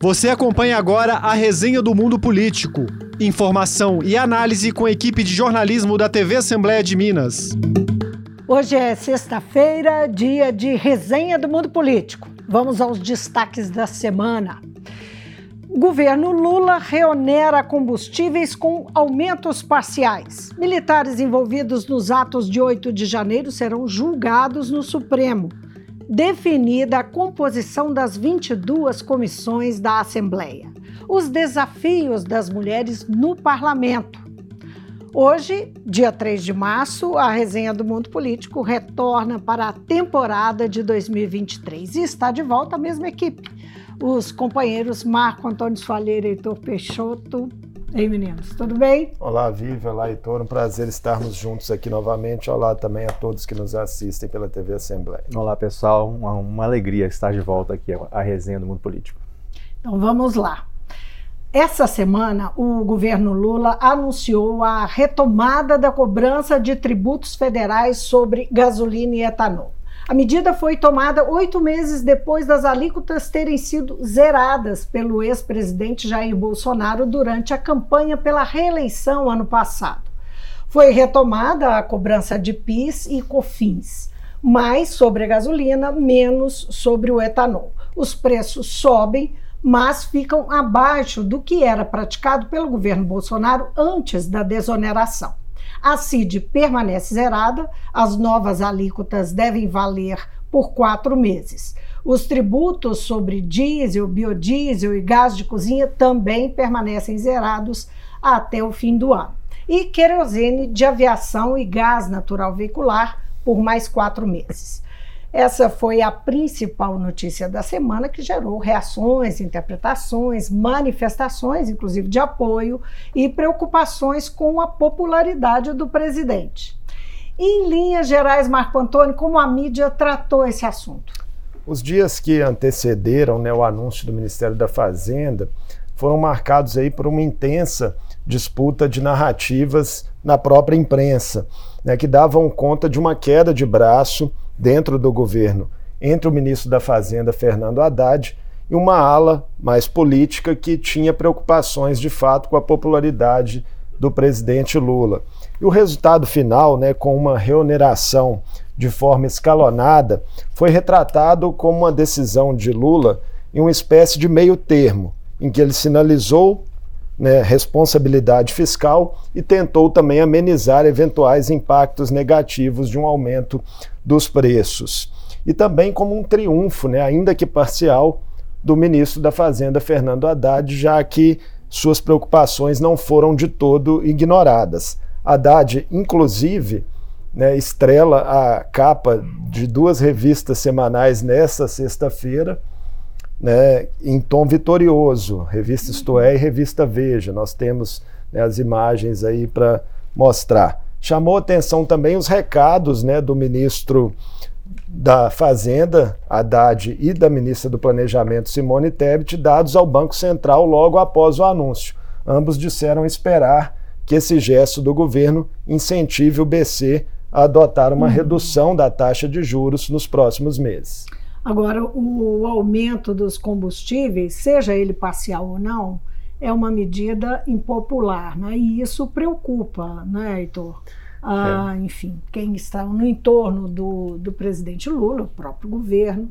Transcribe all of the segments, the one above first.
Você acompanha agora a resenha do Mundo Político. Informação e análise com a equipe de jornalismo da TV Assembleia de Minas. Hoje é sexta-feira, dia de resenha do Mundo Político. Vamos aos destaques da semana. O governo Lula reonera combustíveis com aumentos parciais. Militares envolvidos nos atos de 8 de janeiro serão julgados no Supremo definida a composição das 22 comissões da Assembleia. Os desafios das mulheres no parlamento. Hoje, dia 3 de março, a resenha do Mundo Político retorna para a temporada de 2023 e está de volta a mesma equipe. Os companheiros Marco Antônio Soalheira e Heitor Peixoto Ei, meninos, tudo bem? Olá, Vivi, olá, Heitor. Um prazer estarmos juntos aqui novamente. Olá também a todos que nos assistem pela TV Assembleia. Olá, pessoal. Uma, uma alegria estar de volta aqui à resenha do mundo político. Então vamos lá. Essa semana, o governo Lula anunciou a retomada da cobrança de tributos federais sobre gasolina e etanol. A medida foi tomada oito meses depois das alíquotas terem sido zeradas pelo ex-presidente Jair Bolsonaro durante a campanha pela reeleição ano passado. Foi retomada a cobrança de PIS e COFINS, mais sobre a gasolina, menos sobre o etanol. Os preços sobem, mas ficam abaixo do que era praticado pelo governo Bolsonaro antes da desoneração. A CID permanece zerada, as novas alíquotas devem valer por quatro meses. Os tributos sobre diesel, biodiesel e gás de cozinha também permanecem zerados até o fim do ano. E querosene de aviação e gás natural veicular por mais quatro meses. Essa foi a principal notícia da semana que gerou reações, interpretações, manifestações, inclusive de apoio e preocupações com a popularidade do presidente. Em linhas gerais, Marco Antônio, como a mídia tratou esse assunto? Os dias que antecederam né, o anúncio do Ministério da Fazenda foram marcados aí por uma intensa disputa de narrativas na própria imprensa, né, que davam conta de uma queda de braço dentro do governo entre o ministro da Fazenda, Fernando Haddad, e uma ala mais política que tinha preocupações de fato com a popularidade do presidente Lula. E o resultado final, né, com uma reoneração de forma escalonada, foi retratado como uma decisão de Lula em uma espécie de meio termo, em que ele sinalizou né, responsabilidade fiscal e tentou também amenizar eventuais impactos negativos de um aumento dos preços. E também como um triunfo, né, ainda que parcial, do ministro da Fazenda, Fernando Haddad, já que suas preocupações não foram de todo ignoradas. Haddad, inclusive, né, estrela a capa de duas revistas semanais nesta sexta-feira né, em tom vitorioso, revista Isto É e revista Veja. Nós temos né, as imagens aí para mostrar. Chamou atenção também os recados né, do ministro da Fazenda, Haddad, e da ministra do Planejamento, Simone Tebet, dados ao Banco Central logo após o anúncio. Ambos disseram esperar que esse gesto do governo incentive o BC a adotar uma uhum. redução da taxa de juros nos próximos meses. Agora, o aumento dos combustíveis, seja ele parcial ou não, é uma medida impopular, né? E isso preocupa, né, Heitor? Ah, é. Enfim, quem está no entorno do, do presidente Lula, o próprio governo,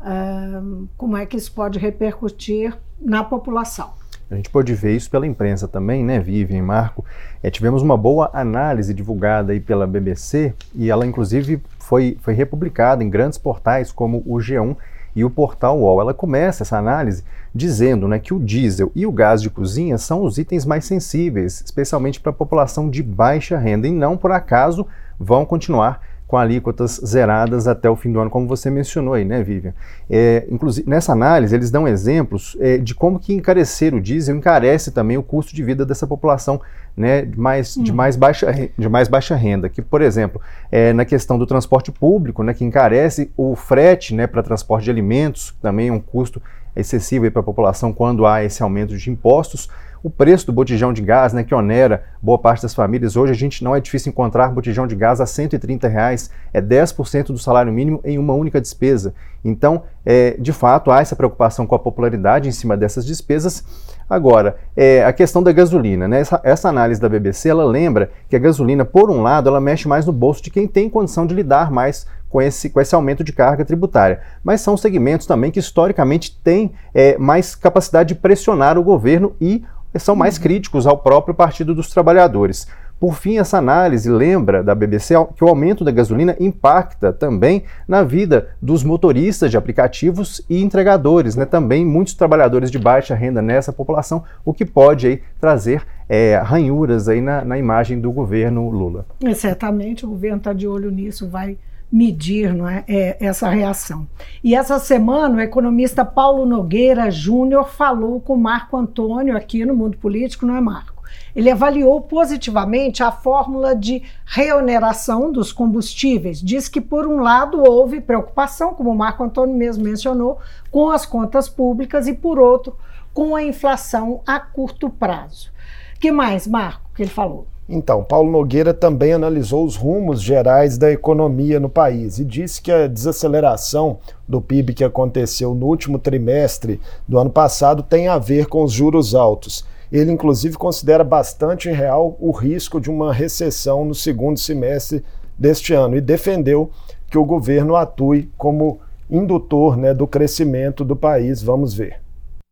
ah, como é que isso pode repercutir na população? A gente pode ver isso pela imprensa também, né, Vivian Marco? É, tivemos uma boa análise divulgada aí pela BBC e ela, inclusive, foi, foi republicada em grandes portais como o G1 e o portal UOL. Ela começa essa análise dizendo né, que o diesel e o gás de cozinha são os itens mais sensíveis, especialmente para a população de baixa renda, e não por acaso vão continuar com alíquotas zeradas até o fim do ano, como você mencionou aí, né, Vivian? É, inclusive, nessa análise, eles dão exemplos é, de como que encarecer o diesel encarece também o custo de vida dessa população né, de, mais, de, hum. mais baixa, de mais baixa renda. Que, por exemplo, é, na questão do transporte público, né, que encarece o frete né, para transporte de alimentos, também é um custo excessivo para a população quando há esse aumento de impostos o preço do botijão de gás, né, que onera boa parte das famílias. Hoje a gente não é difícil encontrar botijão de gás a 130 reais, é 10% do salário mínimo em uma única despesa. Então, é, de fato, há essa preocupação com a popularidade em cima dessas despesas. Agora, é, a questão da gasolina, né? Essa, essa, análise da BBC, ela lembra que a gasolina, por um lado, ela mexe mais no bolso de quem tem condição de lidar mais com esse, com esse aumento de carga tributária. Mas são segmentos também que historicamente têm é, mais capacidade de pressionar o governo e são mais uhum. críticos ao próprio Partido dos Trabalhadores. Por fim, essa análise lembra da BBC que o aumento da gasolina impacta também na vida dos motoristas de aplicativos e entregadores, né? também muitos trabalhadores de baixa renda nessa população, o que pode aí, trazer é, ranhuras aí na, na imagem do governo Lula. É, certamente o governo está de olho nisso, vai medir é, é, essa reação. E essa semana, o economista Paulo Nogueira Júnior falou com Marco Antônio aqui no Mundo Político, não é, Marco? Ele avaliou positivamente a fórmula de reoneração dos combustíveis. Diz que, por um lado, houve preocupação, como o Marco Antônio mesmo mencionou, com as contas públicas e, por outro, com a inflação a curto prazo. Que mais, Marco, que ele falou? Então, Paulo Nogueira também analisou os rumos gerais da economia no país e disse que a desaceleração do PIB que aconteceu no último trimestre do ano passado tem a ver com os juros altos. Ele, inclusive, considera bastante real o risco de uma recessão no segundo semestre deste ano e defendeu que o governo atue como indutor né, do crescimento do país. Vamos ver.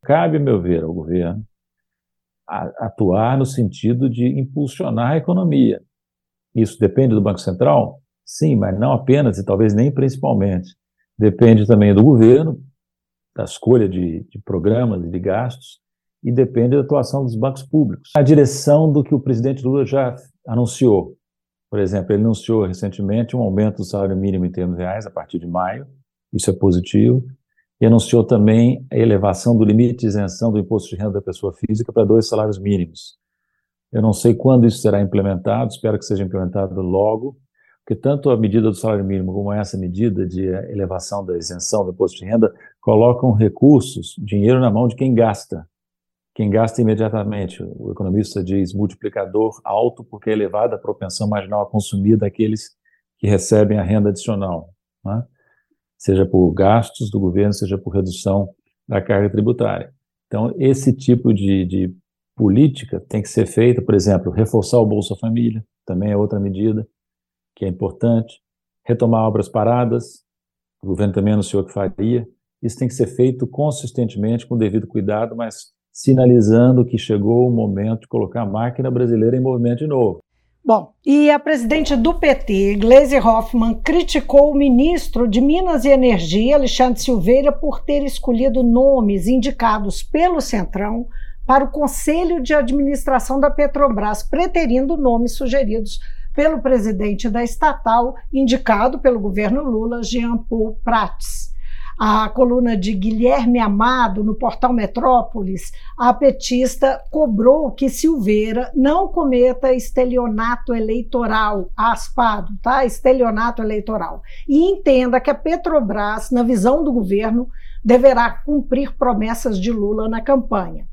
Cabe, meu ver, ao governo atuar no sentido de impulsionar a economia. Isso depende do Banco Central? Sim, mas não apenas e talvez nem principalmente. Depende também do governo, da escolha de, de programas e de gastos, e depende da atuação dos bancos públicos. A direção do que o presidente Lula já anunciou. Por exemplo, ele anunciou recentemente um aumento do salário mínimo em termos reais a partir de maio, isso é positivo e anunciou também a elevação do limite de isenção do imposto de renda da pessoa física para dois salários mínimos. Eu não sei quando isso será implementado, espero que seja implementado logo, porque tanto a medida do salário mínimo como essa medida de elevação da isenção do imposto de renda colocam recursos, dinheiro na mão de quem gasta. Quem gasta imediatamente. O economista diz multiplicador alto porque é elevada a propensão marginal a consumir daqueles que recebem a renda adicional. Né? Seja por gastos do governo, seja por redução da carga tributária. Então, esse tipo de, de política tem que ser feita, por exemplo, reforçar o Bolsa Família, também é outra medida que é importante, retomar obras paradas, o governo também anunciou que faria, isso tem que ser feito consistentemente, com devido cuidado, mas sinalizando que chegou o momento de colocar a máquina brasileira em movimento de novo. Bom, e a presidente do PT, Gleisi Hoffmann, criticou o ministro de Minas e Energia, Alexandre Silveira, por ter escolhido nomes indicados pelo Centrão para o Conselho de Administração da Petrobras, preterindo nomes sugeridos pelo presidente da estatal, indicado pelo governo Lula, Jean Paul Prats a coluna de Guilherme Amado no portal Metrópolis, a petista cobrou que Silveira não cometa estelionato eleitoral, aspado, tá? Estelionato eleitoral. E entenda que a Petrobras, na visão do governo, deverá cumprir promessas de Lula na campanha.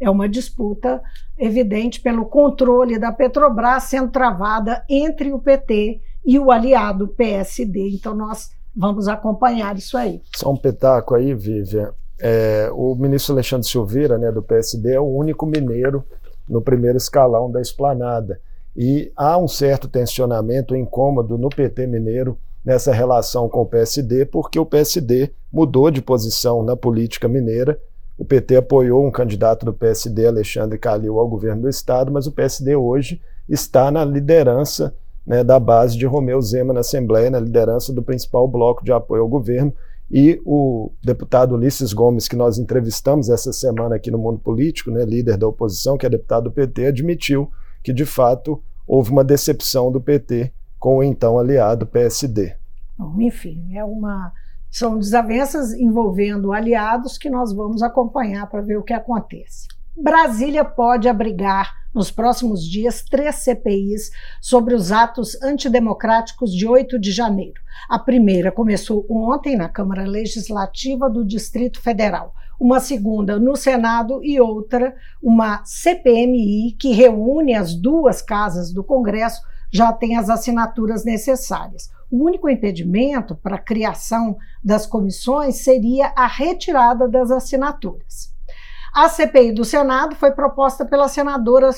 É uma disputa evidente pelo controle da Petrobras sendo travada entre o PT e o aliado PSD. Então, nós vamos acompanhar isso aí. Só um petaco aí, Vivian. É, o ministro Alexandre Silveira, né, do PSD, é o único mineiro no primeiro escalão da esplanada. E há um certo tensionamento, incômodo no PT mineiro nessa relação com o PSD, porque o PSD mudou de posição na política mineira. O PT apoiou um candidato do PSD, Alexandre Calil, ao governo do estado, mas o PSD hoje está na liderança né, da base de Romeu Zema na Assembleia, na liderança do principal bloco de apoio ao governo. E o deputado Ulisses Gomes, que nós entrevistamos essa semana aqui no Mundo Político, né, líder da oposição, que é deputado do PT, admitiu que, de fato, houve uma decepção do PT com o então aliado PSD. Bom, enfim, é uma são desavenças envolvendo aliados que nós vamos acompanhar para ver o que acontece. Brasília pode abrigar nos próximos dias três CPIs sobre os atos antidemocráticos de 8 de janeiro. A primeira começou ontem na Câmara Legislativa do Distrito Federal. uma segunda no Senado e outra, uma CPMI, que reúne as duas casas do Congresso, já tem as assinaturas necessárias. O único impedimento para a criação das comissões seria a retirada das assinaturas. A CPI do Senado foi proposta pela senadora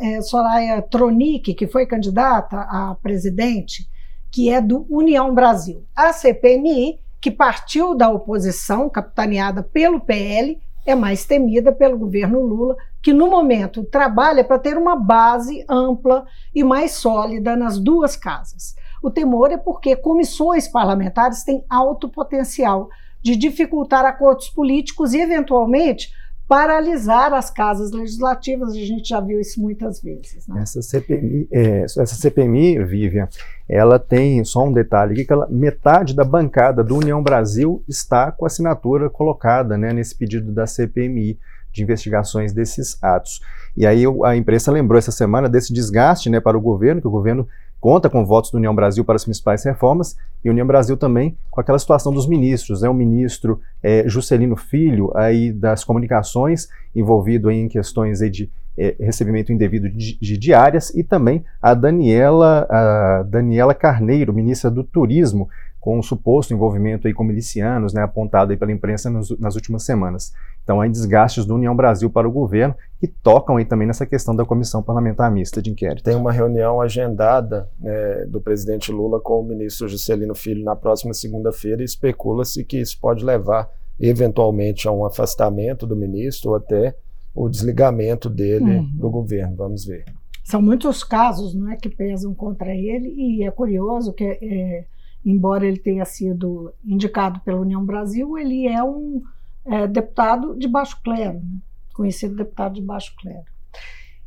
eh, Soraya Tronic, que foi candidata a presidente, que é do União Brasil. A CPMI, que partiu da oposição, capitaneada pelo PL, é mais temida pelo governo Lula, que no momento trabalha para ter uma base ampla e mais sólida nas duas casas. O temor é porque comissões parlamentares têm alto potencial de dificultar acordos políticos e, eventualmente, paralisar as casas legislativas, a gente já viu isso muitas vezes. Né? Essa, CPMI, é, essa CPMI, Vivian, ela tem só um detalhe aqui, que ela, metade da bancada do União Brasil está com a assinatura colocada né, nesse pedido da CPMI de investigações desses atos. E aí a imprensa lembrou essa semana desse desgaste né, para o governo, que o governo conta com votos do União Brasil para as principais reformas e União Brasil também com aquela situação dos ministros, né? O ministro é, Juscelino Filho aí das comunicações envolvido em questões aí de é, recebimento indevido de, de, diárias e também a Daniela a Daniela Carneiro, ministra do Turismo, com suposto envolvimento aí com milicianos, né, apontado aí pela imprensa nos, nas últimas semanas. Então, há desgastes do União Brasil para o governo que tocam aí também nessa questão da comissão parlamentar mista de inquérito. Tem uma reunião agendada né, do presidente Lula com o ministro Juscelino Filho na próxima segunda-feira e especula-se que isso pode levar eventualmente a um afastamento do ministro ou até o desligamento dele uhum. do governo. Vamos ver. São muitos casos não é, que pesam contra ele e é curioso que, é, embora ele tenha sido indicado pela União Brasil, ele é um é, deputado de baixo clero, né? conhecido deputado de baixo clero.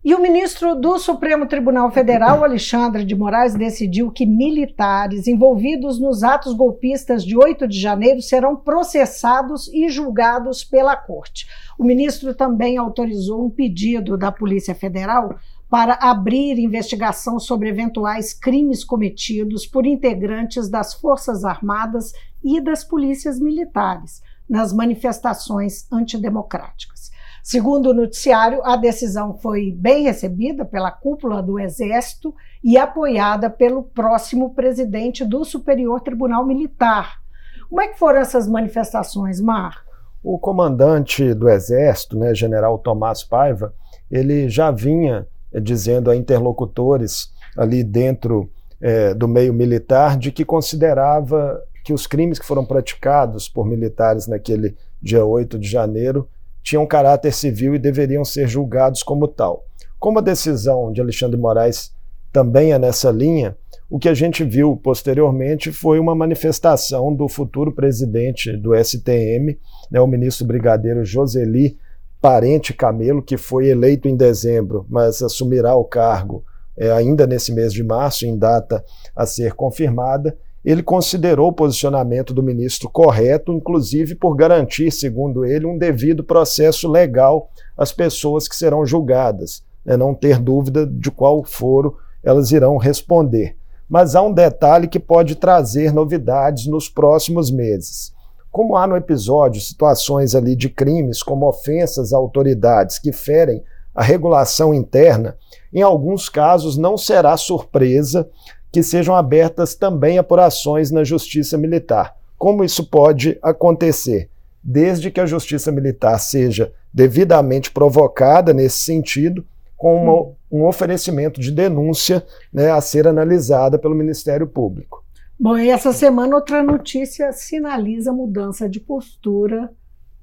E o ministro do Supremo Tribunal Federal, Alexandre de Moraes, decidiu que militares envolvidos nos atos golpistas de 8 de janeiro serão processados e julgados pela corte. O ministro também autorizou um pedido da Polícia Federal para abrir investigação sobre eventuais crimes cometidos por integrantes das Forças Armadas e das polícias militares nas manifestações antidemocráticas. Segundo o noticiário, a decisão foi bem recebida pela cúpula do Exército e apoiada pelo próximo presidente do Superior Tribunal Militar. Como é que foram essas manifestações, Mar? O comandante do Exército, né, General Tomás Paiva, ele já vinha dizendo a interlocutores ali dentro é, do meio militar de que considerava que os crimes que foram praticados por militares naquele dia 8 de janeiro tinham caráter civil e deveriam ser julgados como tal. Como a decisão de Alexandre Moraes também é nessa linha, o que a gente viu posteriormente foi uma manifestação do futuro presidente do STM, né, o ministro brigadeiro Joseli Parente Camelo, que foi eleito em dezembro, mas assumirá o cargo é, ainda nesse mês de março, em data a ser confirmada, ele considerou o posicionamento do ministro correto, inclusive por garantir, segundo ele, um devido processo legal às pessoas que serão julgadas, né, não ter dúvida de qual foro elas irão responder. Mas há um detalhe que pode trazer novidades nos próximos meses. Como há no episódio situações ali de crimes como ofensas a autoridades que ferem a regulação interna, em alguns casos não será surpresa que sejam abertas também apurações na Justiça Militar. Como isso pode acontecer? Desde que a Justiça Militar seja devidamente provocada nesse sentido, com uma, um oferecimento de denúncia né, a ser analisada pelo Ministério Público. Bom, e essa semana outra notícia sinaliza mudança de postura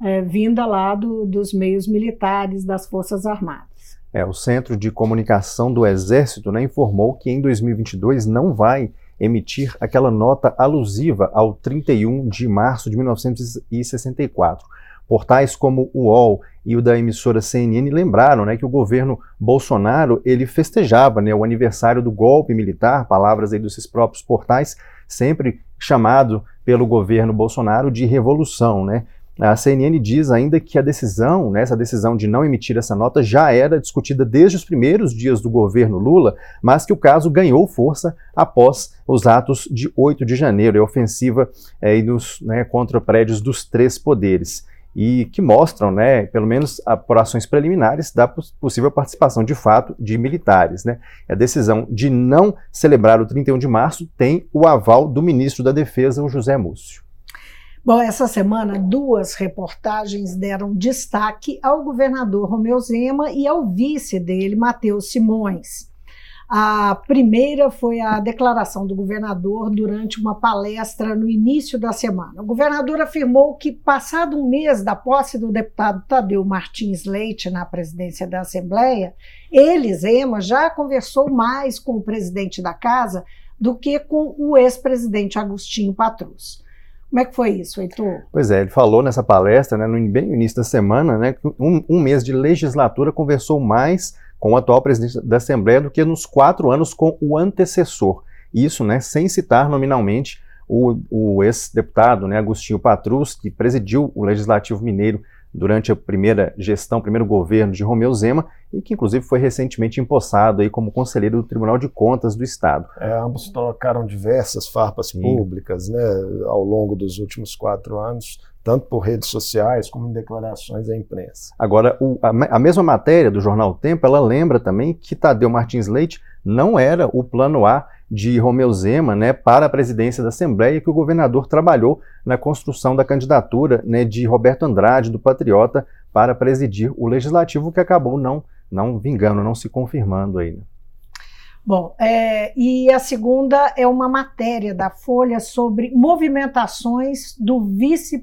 é, vinda lá do, dos meios militares das Forças Armadas. É, o Centro de Comunicação do Exército né, informou que em 2022 não vai emitir aquela nota alusiva ao 31 de março de 1964. Portais como o UOL e o da emissora CNN lembraram né, que o governo Bolsonaro ele festejava né, o aniversário do golpe militar, palavras aí desses próprios portais, sempre chamado pelo governo Bolsonaro de revolução. Né? A CNN diz ainda que a decisão, né, essa decisão de não emitir essa nota já era discutida desde os primeiros dias do governo Lula, mas que o caso ganhou força após os atos de 8 de janeiro, a ofensiva é, nos, né, contra prédios dos três poderes. e que mostram, né, pelo menos por ações preliminares, da possível participação de fato de militares. Né. A decisão de não celebrar o 31 de março tem o aval do ministro da Defesa, o José Múcio. Bom, essa semana duas reportagens deram destaque ao governador Romeu Zema e ao vice dele, Matheus Simões. A primeira foi a declaração do governador durante uma palestra no início da semana. O governador afirmou que, passado um mês da posse do deputado Tadeu Martins Leite na presidência da Assembleia, ele, Zema, já conversou mais com o presidente da casa do que com o ex-presidente Agostinho Patrus. Como é que foi isso, Heitor? Pois é, ele falou nessa palestra, né, no, bem no início da semana, né, que um, um mês de legislatura conversou mais com o atual presidente da Assembleia do que nos quatro anos com o antecessor. Isso, né, sem citar nominalmente o, o ex-deputado, né, Agostinho Patrus, que presidiu o Legislativo Mineiro durante a primeira gestão, primeiro governo de Romeu Zema, e que inclusive foi recentemente empossado aí como conselheiro do Tribunal de Contas do Estado. É, ambos trocaram diversas farpas Sim. públicas né, ao longo dos últimos quatro anos, tanto por redes sociais como em declarações à imprensa. Agora, o, a, a, mesma matéria do jornal Tempo, ela lembra também que Tadeu Martins Leite não era o plano A de Romeu Zema né, para a presidência da Assembleia, que o governador trabalhou na construção da candidatura né, de Roberto Andrade, do Patriota, para presidir o Legislativo, que acabou não, não vingando, não se confirmando aí. Né? Bom, é, e a segunda é uma matéria da Folha sobre movimentações do vice,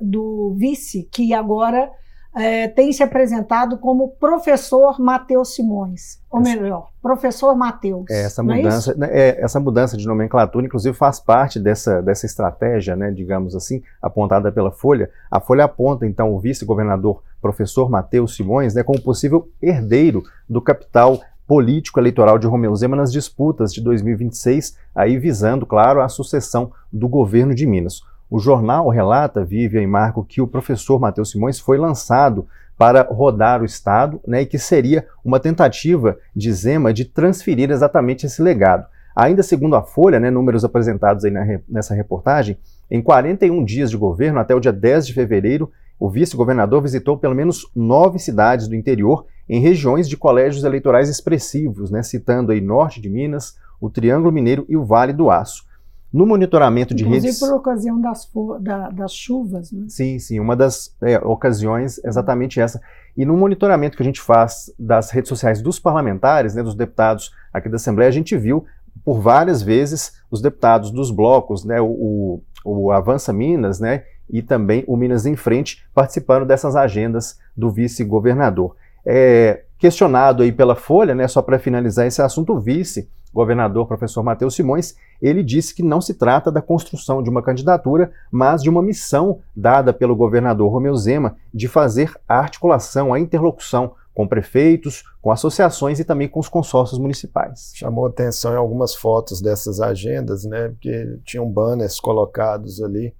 do vice que agora é, tem se apresentado como professor Matheus Simões, ou melhor, professor Matheus. É, essa, é mudança, né, é essa mudança de nomenclatura, inclusive, faz parte dessa, dessa estratégia, né, digamos assim, apontada pela Folha. A Folha aponta, então, o vice-governador professor Matheus Simões né, como possível herdeiro do capital político eleitoral de Romeu Zema nas disputas de 2026, aí visando, claro, a sucessão do governo de Minas. O jornal relata, Vivian e Marco, que o professor Matheus Simões foi lançado para rodar o Estado né, e que seria uma tentativa de Zema de transferir exatamente esse legado. Ainda segundo a Folha, né, números apresentados aí na, nessa reportagem, em 41 dias de governo, até o dia 10 de fevereiro, o vice-governador visitou pelo menos nove cidades do interior em regiões de colégios eleitorais expressivos, né, citando aí Norte de Minas, o Triângulo Mineiro e o Vale do Aço. No monitoramento de Inclusive redes. por ocasião das, da, das chuvas, né? Sim, sim, uma das é, ocasiões exatamente essa. E no monitoramento que a gente faz das redes sociais dos parlamentares, né, dos deputados aqui da Assembleia, a gente viu por várias vezes os deputados dos blocos, né, o, o Avança Minas, né, e também o Minas em Frente participando dessas agendas do vice-governador. É, questionado aí pela Folha, né, só para finalizar esse assunto, o vice governador professor Matheus Simões, ele disse que não se trata da construção de uma candidatura, mas de uma missão dada pelo governador Romeu Zema de fazer a articulação, a interlocução com prefeitos, com associações e também com os consórcios municipais. Chamou atenção em algumas fotos dessas agendas, né, porque tinham banners colocados ali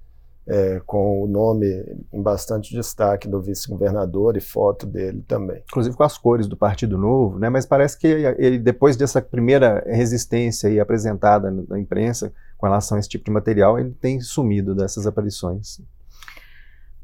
é, com o nome em bastante destaque do vice-governador e foto dele também. Inclusive com as cores do Partido Novo, né? mas parece que ele, depois dessa primeira resistência aí apresentada na imprensa com relação a esse tipo de material, ele tem sumido dessas aparições.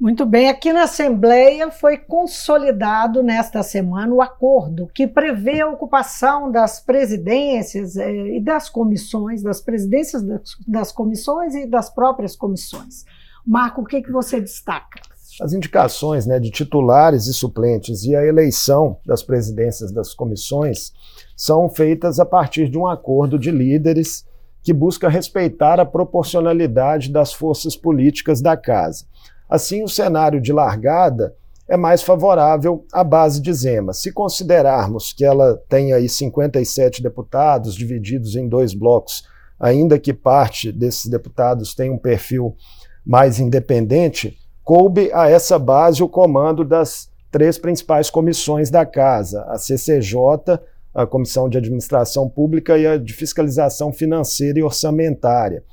Muito bem, aqui na Assembleia foi consolidado nesta semana o acordo que prevê a ocupação das presidências eh, e das comissões, das presidências das, das comissões e das próprias comissões. Marco, o que, que você destaca? As indicações né, de titulares e suplentes e a eleição das presidências das comissões são feitas a partir de um acordo de líderes que busca respeitar a proporcionalidade das forças políticas da casa. Assim, o cenário de largada é mais favorável à base de Zema. Se considerarmos que ela tem aí 57 deputados divididos em dois blocos, ainda que parte desses deputados tenha um perfil mais independente, coube a essa base o comando das três principais comissões da Casa: a CCJ, a Comissão de Administração Pública e a de Fiscalização Financeira e Orçamentária.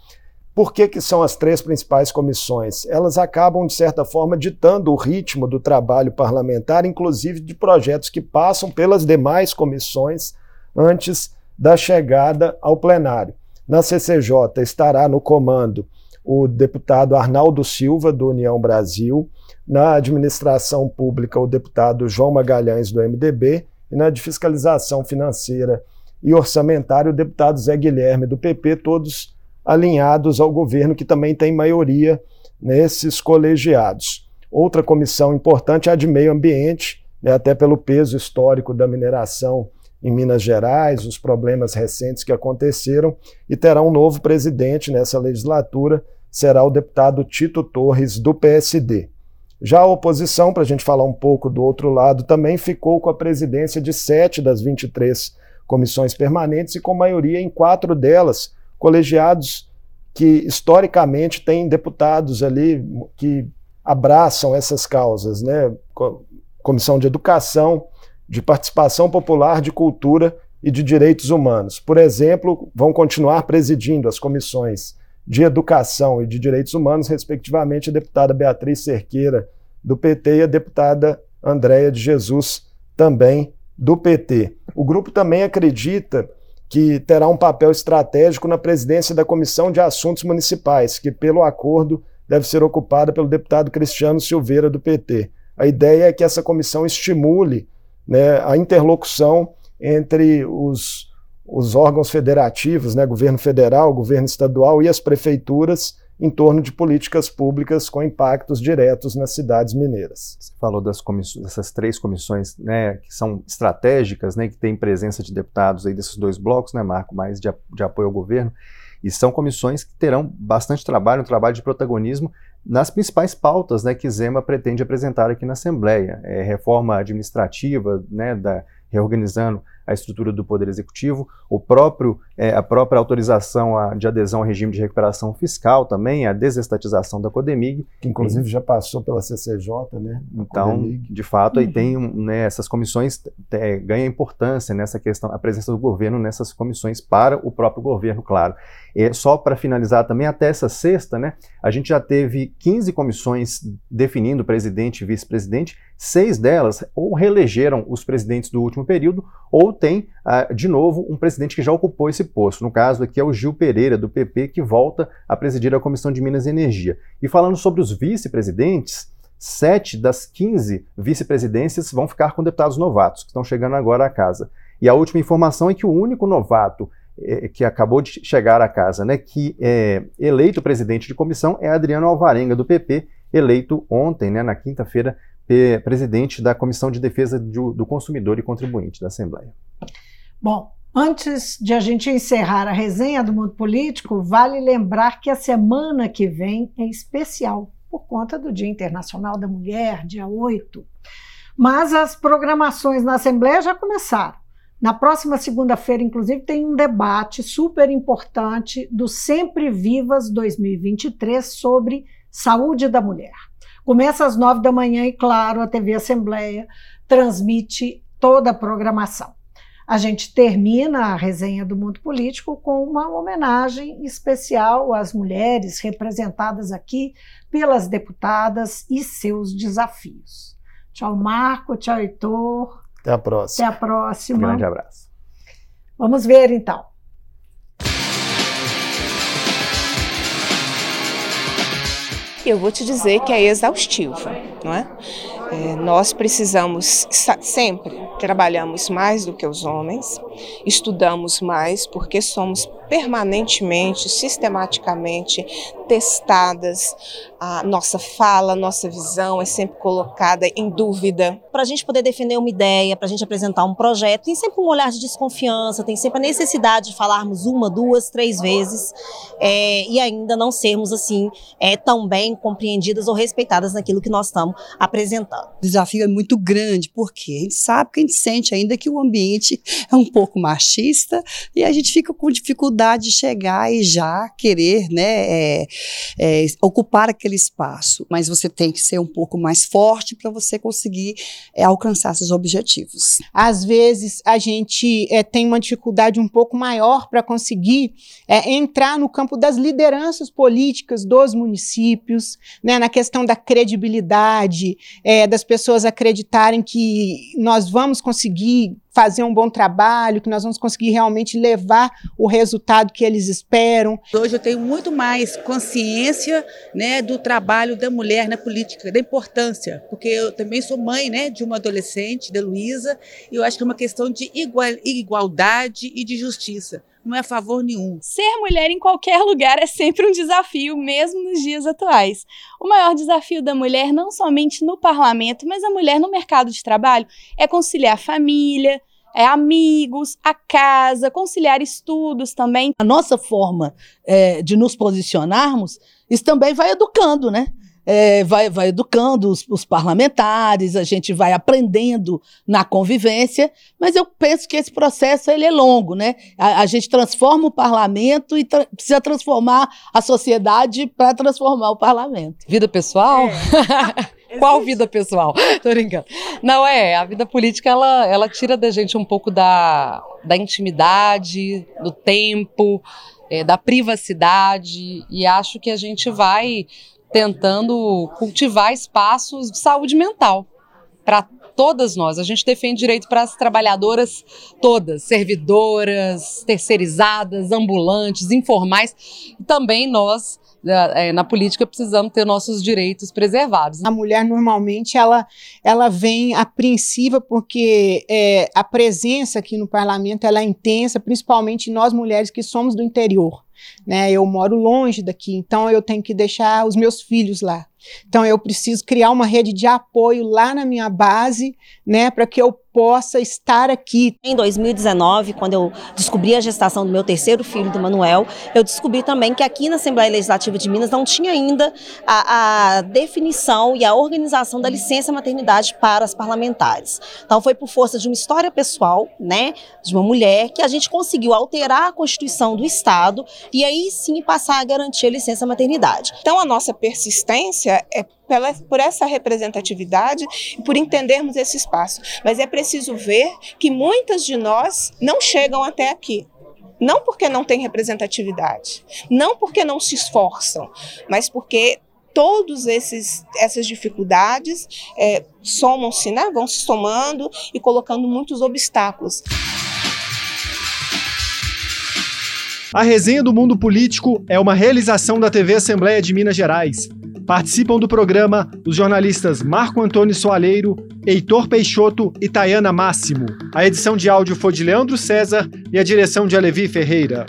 Por que, que são as três principais comissões? Elas acabam, de certa forma, ditando o ritmo do trabalho parlamentar, inclusive de projetos que passam pelas demais comissões antes da chegada ao plenário. Na CCJ estará no comando o deputado Arnaldo Silva, do União Brasil, na administração pública, o deputado João Magalhães, do MDB, e na de fiscalização financeira e orçamentária, o deputado Zé Guilherme, do PP, todos alinhados ao governo, que também tem maioria nesses colegiados. Outra comissão importante é a de meio ambiente, né, até pelo peso histórico da mineração em Minas Gerais, os problemas recentes que aconteceram, e terá um novo presidente nessa legislatura, será o deputado Tito Torres, do PSD. Já a oposição, para a gente falar um pouco do outro lado, também ficou com a presidência de sete das 23 comissões permanentes e com maioria em quatro delas, colegiados que historicamente têm deputados ali que abraçam essas causas, né? Comissão de Educação, de Participação Popular, de Cultura e de Direitos Humanos. Por exemplo, vão continuar presidindo as comissões de Educação e de Direitos Humanos, respectivamente, a deputada Beatriz Cerqueira, do PT, e a deputada Andréia de Jesus, também do PT. O grupo também acredita que terá um papel estratégico na presidência da Comissão de Assuntos Municipais, que, pelo acordo, deve ser ocupada pelo deputado Cristiano Silveira, do PT. A ideia é que essa comissão estimule né, a interlocução entre os, os órgãos federativos, né, governo federal, governo estadual e as prefeituras, em torno de políticas públicas com impactos diretos nas cidades mineiras. Você falou das dessas três comissões, né, que são estratégicas, né, que têm presença de deputados aí desses dois blocos, né, Marco, mais de, de apoio ao governo, e são comissões que terão bastante trabalho, um trabalho de protagonismo nas principais pautas, né, que Zema pretende apresentar aqui na Assembleia, é, reforma administrativa, né, da, reorganizando a estrutura do Poder Executivo, o próprio, é, a própria autorização a, de adesão ao regime de recuperação fiscal também, a desestatização da Codemig. Que inclusive e, já passou pela CCJ, né? Então, Codemig. de fato, uhum. aí tem né, essas comissões é, ganha importância nessa questão, a presença do governo nessas comissões para o próprio governo, claro. É, só para finalizar também, até essa sexta, né, a gente já teve 15 comissões definindo presidente e vice-presidente, seis delas ou reelegeram os presidentes do último período ou tem, ah, de novo, um presidente que já ocupou esse posto. No caso aqui é o Gil Pereira, do PP, que volta a presidir a Comissão de Minas e Energia. E falando sobre os vice-presidentes, sete das 15 vice-presidências vão ficar com deputados novatos, que estão chegando agora à casa. E a última informação é que o único novato eh, que acabou de chegar à casa, né, que é eleito presidente de comissão, é Adriano Alvarenga, do PP, eleito ontem, né, na quinta-feira, presidente da Comissão de Defesa do Consumidor e Contribuinte da Assembleia. Bom, antes de a gente encerrar a resenha do mundo político, vale lembrar que a semana que vem é especial por conta do Dia Internacional da Mulher, dia 8. Mas as programações na Assembleia já começaram. Na próxima segunda-feira, inclusive, tem um debate super importante do Sempre Vivas 2023 sobre saúde da mulher. Começa às nove da manhã e, claro, a TV Assembleia transmite toda a programação. A gente termina a resenha do mundo político com uma homenagem especial às mulheres representadas aqui pelas deputadas e seus desafios. Tchau, Marco. Tchau, Heitor. Até a próxima. Até a próxima. Um grande abraço. Vamos ver então. eu vou te dizer que é exaustivo, não é? É nós precisamos sempre trabalhamos mais do que os homens, estudamos mais porque somos permanentemente, sistematicamente testadas. A nossa fala, a nossa visão é sempre colocada em dúvida. Para a gente poder defender uma ideia, para a gente apresentar um projeto, tem sempre um olhar de desconfiança, tem sempre a necessidade de falarmos uma, duas, três vezes é, e ainda não sermos assim é, tão bem compreendidas ou respeitadas naquilo que nós estamos apresentando. O desafio é muito grande, porque a gente sabe que a gente sente ainda que o ambiente é um pouco machista e a gente fica com dificuldade dificuldade de chegar e já querer né, é, é, ocupar aquele espaço, mas você tem que ser um pouco mais forte para você conseguir é, alcançar seus objetivos. Às vezes a gente é, tem uma dificuldade um pouco maior para conseguir é, entrar no campo das lideranças políticas dos municípios, né, na questão da credibilidade, é, das pessoas acreditarem que nós vamos conseguir fazer um bom trabalho, que nós vamos conseguir realmente levar o resultado que eles esperam. Hoje eu tenho muito mais consciência né, do trabalho da mulher na política, da importância, porque eu também sou mãe né, de uma adolescente, da Luísa, e eu acho que é uma questão de igual, igualdade e de justiça não é a favor nenhum. Ser mulher em qualquer lugar é sempre um desafio, mesmo nos dias atuais. O maior desafio da mulher, não somente no parlamento, mas a mulher no mercado de trabalho, é conciliar família, é, amigos, a casa, conciliar estudos também. A nossa forma é, de nos posicionarmos, isso também vai educando, né? É, vai, vai educando os, os, parlamentares, a gente vai aprendendo na convivência, mas eu penso que esse processo ele é longo, né? A, a gente transforma o parlamento e tra precisa transformar a sociedade para transformar o parlamento. Vida pessoal? É. Qual vida pessoal? Tô brincando. Não, é, a vida política ela, ela tira da gente um pouco da, da intimidade, do tempo, é, da privacidade, e acho que a gente vai tentando cultivar espaços de saúde mental para todas nós. A gente defende direito para as trabalhadoras todas, servidoras, terceirizadas, ambulantes, informais, e também nós é, na política precisamos ter nossos direitos preservados. A mulher normalmente ela, ela vem apreensiva porque é, a presença aqui no parlamento ela é intensa, principalmente nós mulheres que somos do interior. Né? Eu moro longe daqui, então eu tenho que deixar os meus filhos lá. Então eu preciso criar uma rede de apoio lá na minha base, né, para que eu possa estar aqui. Em 2019, quando eu descobri a gestação do meu terceiro filho, do Manuel, eu descobri também que aqui na Assembleia Legislativa de Minas não tinha ainda a, a definição e a organização da licença maternidade para as parlamentares. Então foi por força de uma história pessoal, né, de uma mulher, que a gente conseguiu alterar a Constituição do Estado e aí sim passar a garantir a licença maternidade. Então a nossa persistência é pela, por essa representatividade e por entendermos esse espaço. Mas é preciso ver que muitas de nós não chegam até aqui. Não porque não tem representatividade, não porque não se esforçam, mas porque todas essas dificuldades é, somam-se, né, vão se somando e colocando muitos obstáculos. A resenha do mundo político é uma realização da TV Assembleia de Minas Gerais. Participam do programa os jornalistas Marco Antônio Soaleiro, Heitor Peixoto e Tayana Máximo. A edição de áudio foi de Leandro César e a direção de Alevi Ferreira.